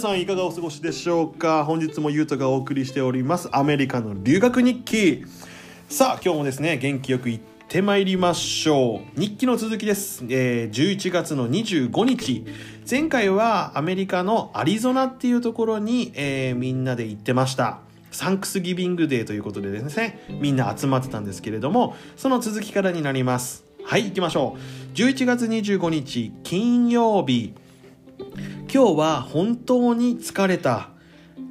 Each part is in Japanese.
さんいかがお過ごしでしょうか？本日もゆうとがお送りしております。アメリカの留学日記。さあ今日もですね元気よく行ってまいりましょう。日記の続きです、えー11月の25日。前回はアメリカのアリゾナっていうところに、えーみんなで行ってました。サンクスギビングデーということでですねみんな集まってたんですけれどもその続きからになります。はい行きましょう。11月25日金曜日。今日は本当に疲れた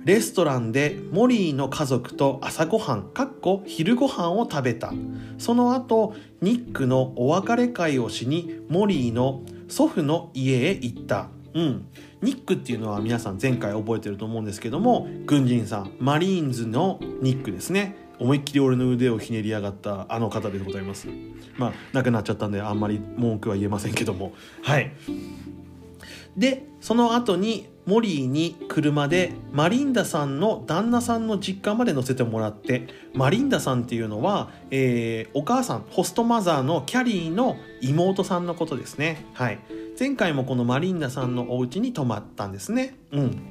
レストランでモリーの家族と朝ごはんかっこ昼ごはんを食べた。その後ニックのお別れ会をしにモリーの祖父の家へ行った。うん。ニックっていうのは皆さん前回覚えてると思うんですけども軍人さんマリーンズのニックですね。思いっきり俺の腕をひねりやがったあの方でございます。まあ亡くなっちゃったんであんまり文句は言えませんけども。はい。でその後にモリーに車でマリンダさんの旦那さんの実家まで乗せてもらってマリンダさんっていうのは、えーお母さんホストマザーのキャリーの妹さんのことですね。はい。前回もこのマリンダさんのお家に泊まったんですね。うん。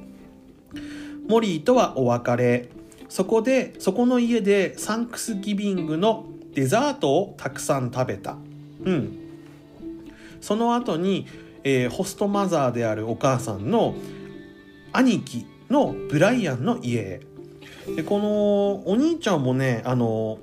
モリーとはお別れ。そこでそこの家でサンクスギビングのデザートをたくさん食べた。うん。その後に、えーホストマザーであるお母さんの兄貴のブライアンの家へ。でこのお兄ちゃんもねあの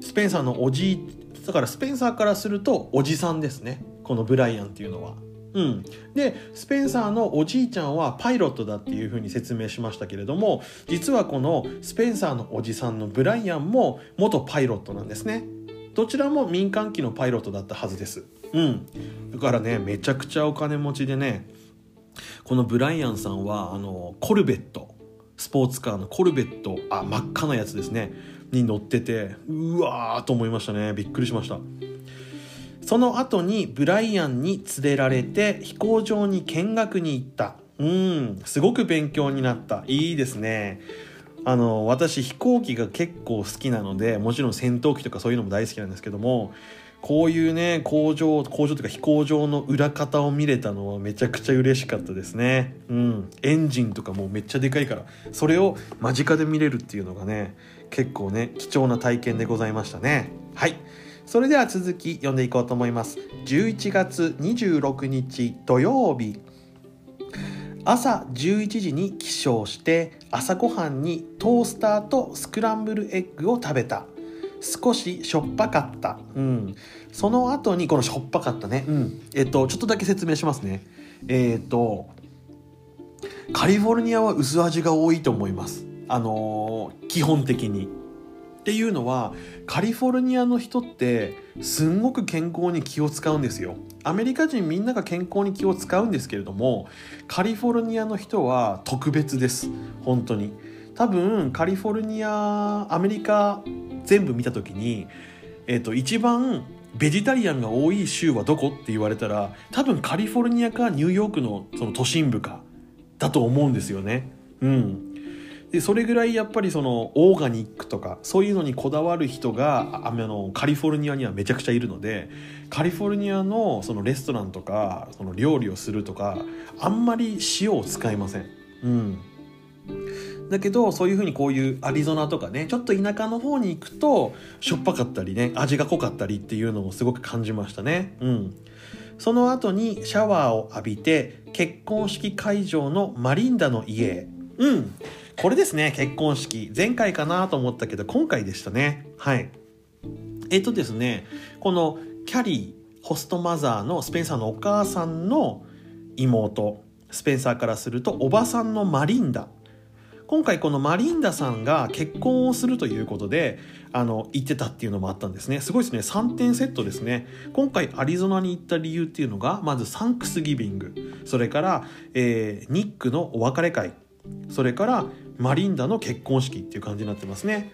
スペンサーのおじいだからスペンサーからするとおじさんですね。このブライアンっていうのは。うん、でスペンサーのおじいちゃんはパイロットだっていうふうに説明しましたけれども実はこのスペンサーのおじさんのブライアンも元パイロットなんですね。どちらも民間機のパイロットだったはずです。うん。だからねめちゃくちゃお金持ちでねこのブライアンさんはあのコルベット。スポーツカーのコルベット。あ真っ赤なやつですね。に乗っててうわーと思いましたね。びっくりしました。その後にブライアンに連れられて飛行場に見学に行った。うん。すごく勉強になった。いいですね。あの私飛行機が結構好きなのでもちろん戦闘機とかそういうのも大好きなんですけどもこういうね工場工場というか飛行場の裏方を見れたのはめちゃくちゃ嬉しかったですね。うん。エンジンとかもうめっちゃでかいからそれを間近で見れるっていうのがね結構ね貴重な体験でございましたね。はい。それでは続き読んでいこうと思います。11月26日土曜日。朝11時に起床して朝ごはんにトースターとスクランブルエッグを食べた。少ししょっぱかった、うん、その後にこのしょっぱかったね、うん、えっとちょっとだけ説明しますね。えっとカリフォルニアは薄味が多いと思います。あのー基本的に。っていうのはカリフォルニアの人ってすんごく健康に気を使うんですよ。アメリカ人みんなが健康に気を使うんですけれどもカリフォルニアの人は特別です。本当に。多分カリフォルニアアメリカ全部見た時に、えっと一番ベジタリアンが多い州はどこって言われたら多分カリフォルニアかニューヨークのその都心部かだと思うんですよね。うん。でそれぐらいやっぱりそのオーガニックとかそういうのにこだわる人がああのカリフォルニアにはめちゃくちゃいるのでカリフォルニアのそのレストランとかその料理をするとかあんまり塩を使いません。うん。だけどそういうふうにこういうアリゾナとかねちょっと田舎の方に行くとしょっぱかったりね味が濃かったりっていうのをすごく感じましたね。うんその後にシャワーを浴びて結婚式会場のマリンダの家へ。うん。これですね、結婚式。前回かなと思ったけど、今回でしたね。はい。えっとですね、このキャリー、ホストマザーのスペンサーのお母さんの妹、スペンサーからするとおばさんのマリンダ。今回このマリンダさんが結婚をするということであの行ってたっていうのもあったんですね。すごいですね。3点セットですね。今回アリゾナに行った理由っていうのがまずサンクスギビング。それから、えーニックのお別れ会。それからマリンダの結婚式っていう感じになってますね。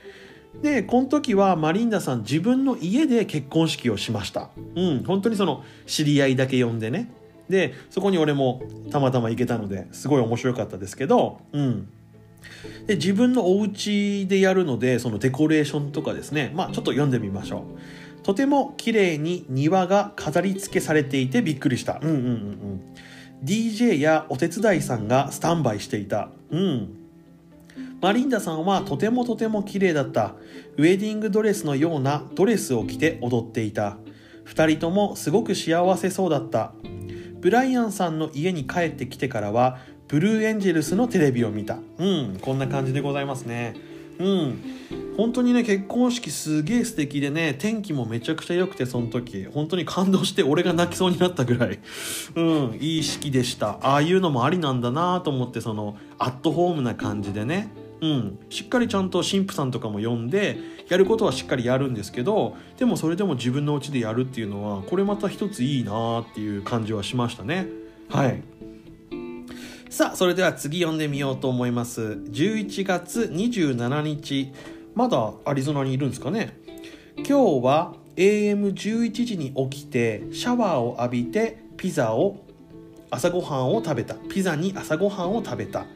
でこの時はマリンダさん自分の家で結婚式をしました。うん本当にその知り合いだけ呼んでね。でそこに俺もたまたま行けたのですごい面白かったですけどうん。で自分のお家でやるのでそのデコレーションとかですね。まあちょっと読んでみましょう。とても綺麗に庭が飾り付けされていてびっくりした。うんうんうんうん。DJ やお手伝いさんがスタンバイしていた。うん。マリンダさんはとてもとても綺麗だった。ウェディングドレスのようなドレスを着て踊っていた。2人ともすごく幸せそうだった。ブライアンさんの家に帰ってきてからはブルーエンジェルスのテレビを見た。うんこんな感じでございますね。うん。本当にね結婚式すげえ素敵でね天気もめちゃくちゃ良くてその時。本当に感動して俺が泣きそうになったぐらい。うんいい式でした。ああいうのもありなんだなと思ってそのアットホームな感じでね。うん。しっかりちゃんと神父さんとかも呼んでやることはしっかりやるんですけどでもそれでも自分の家でやるっていうのはこれまた一ついいなっていう感じはしましたね。はい。さあそれでは次読んでみようと思います。11月27日。まだアリゾナにいるんですかね？今日は AM11 時に起きてシャワーを浴びてピザを朝ごはんを食べた。ピザに朝ごはんを食べた。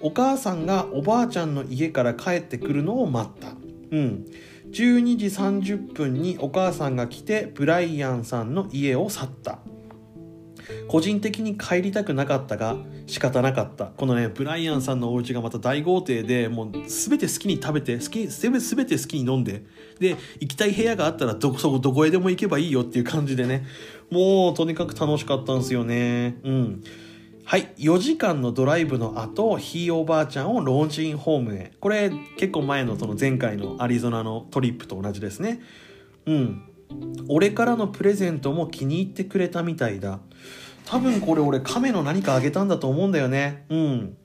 お母さんがおばあちゃんの家から帰ってくるのを待った。うん。12時30分にお母さんが来てブライアンさんの家を去った。個人的に帰りたくなかったが仕方なかった。このねブライアンさんのお家がまた大豪邸でもう全て好きに食べて好き全て好きに飲んで。で行きたい部屋があったらどこそこどこへでも行けばいいよっていう感じでね。もうとにかく楽しかったんですよね。うん。はい。4時間のドライブの後ひいおばあちゃんを老人ホームへ。これ結構前のその前回のアリゾナのトリップと同じですね。うん。俺からのプレゼントも気に入ってくれたみたいだ。多分これ俺亀の何かあげたんだと思うんだよね。うん。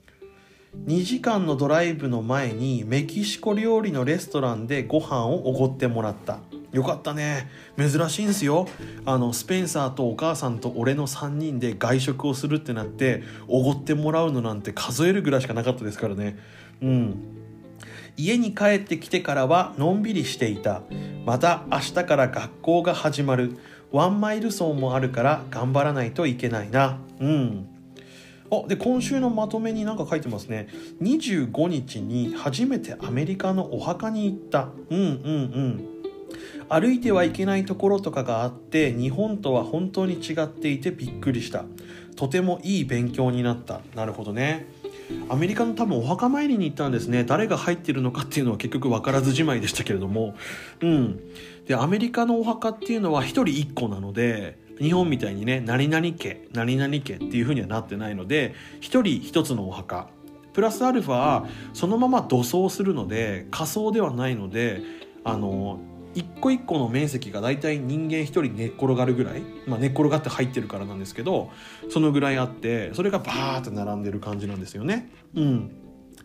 2時間のドライブの前にメキシコ料理のレストランでご飯をおごってもらった。よかったね。珍しいんですよ。あのスペンサーとお母さんと俺の3人で外食をするってなっておごってもらうのなんて数えるぐらいしかなかったですからね。うん。家に帰ってきてからはのんびりしていた。また明日から学校が始まる。ワンマイル走もあるから頑張らないといけないな。うん。あで今週のまとめに何か書いてますね。25日に初めてアメリカのお墓に行った。うんうんうん。歩いてはいけないところとかがあって日本とは本当に違っていてびっくりした。とてもいい勉強になった。なるほどね。アメリカの多分お墓参りに行ったんですね。誰が入ってるのかっていうのは結局分からずじまいでしたけれども。うん。でアメリカのお墓っていうのは1人1個なので日本みたいにね何々家何々家っていう風にはなってないので1人1つのお墓。プラスアルファそのまま土葬するので仮葬ではないのであの一個一個の面積が大体人間一人寝っ転がるぐらい、まあ、寝っ転がって入ってるからなんですけどそのぐらいあってそれがバーって並んでる感じなんですよね。うん。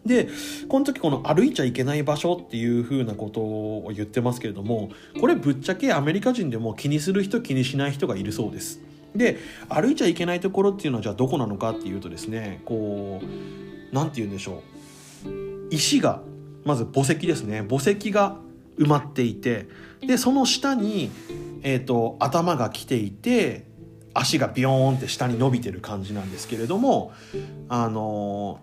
でこの時この歩いちゃいけない場所っていう風なことを言ってますけれどもこれぶっちゃけアメリカ人でも気にする人気にしない人がいるそうです。で歩いちゃいけないところっていうのはじゃあどこなのかっていうとですねこう何て言うんでしょう。石がまず墓石ですね。墓石が埋まっていてでその下に、えーと、頭が来ていて足がビヨーンって下に伸びてる感じなんですけれどもあの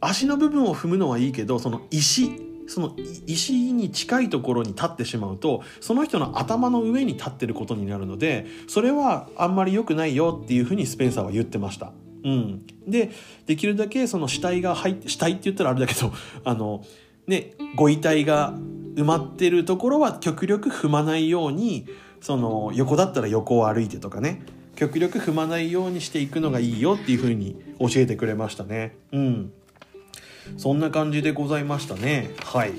足の部分を踏むのはいいけどその石その石に近いところに立ってしまうとその人の頭の上に立ってることになるのでそれはあんまり良くないよっていうふうにスペンサーは言ってました。うん、でできるだけその死体が入って死体って言ったらあれだけどあのねご遺体が埋まってるところは極力踏まないようにその横だったら横を歩いてとかね。極力踏まないようにしていくのがいいよっていうふうに教えてくれましたね。うん。そんな感じでございましたね。はい。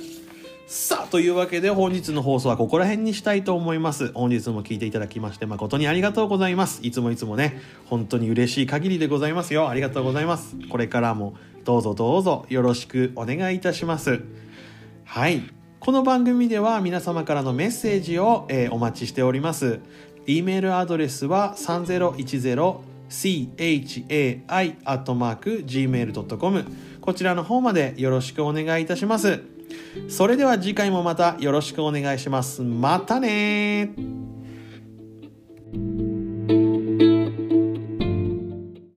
さあというわけで本日の放送はここら辺にしたいと思います。本日も聞いていただきまして誠にありがとうございます。いつもいつもね本当に嬉しい限りでございますよ。ありがとうございます。これからもどうぞどうぞよろしくお願いいたしますはいこの番組では皆様からのメッセージを、えー、お待ちしております。e メールアドレスは3010 chai.gmail.com こちらの方までよろしくお願いいたします。それでは次回もまたよろしくお願いします。またね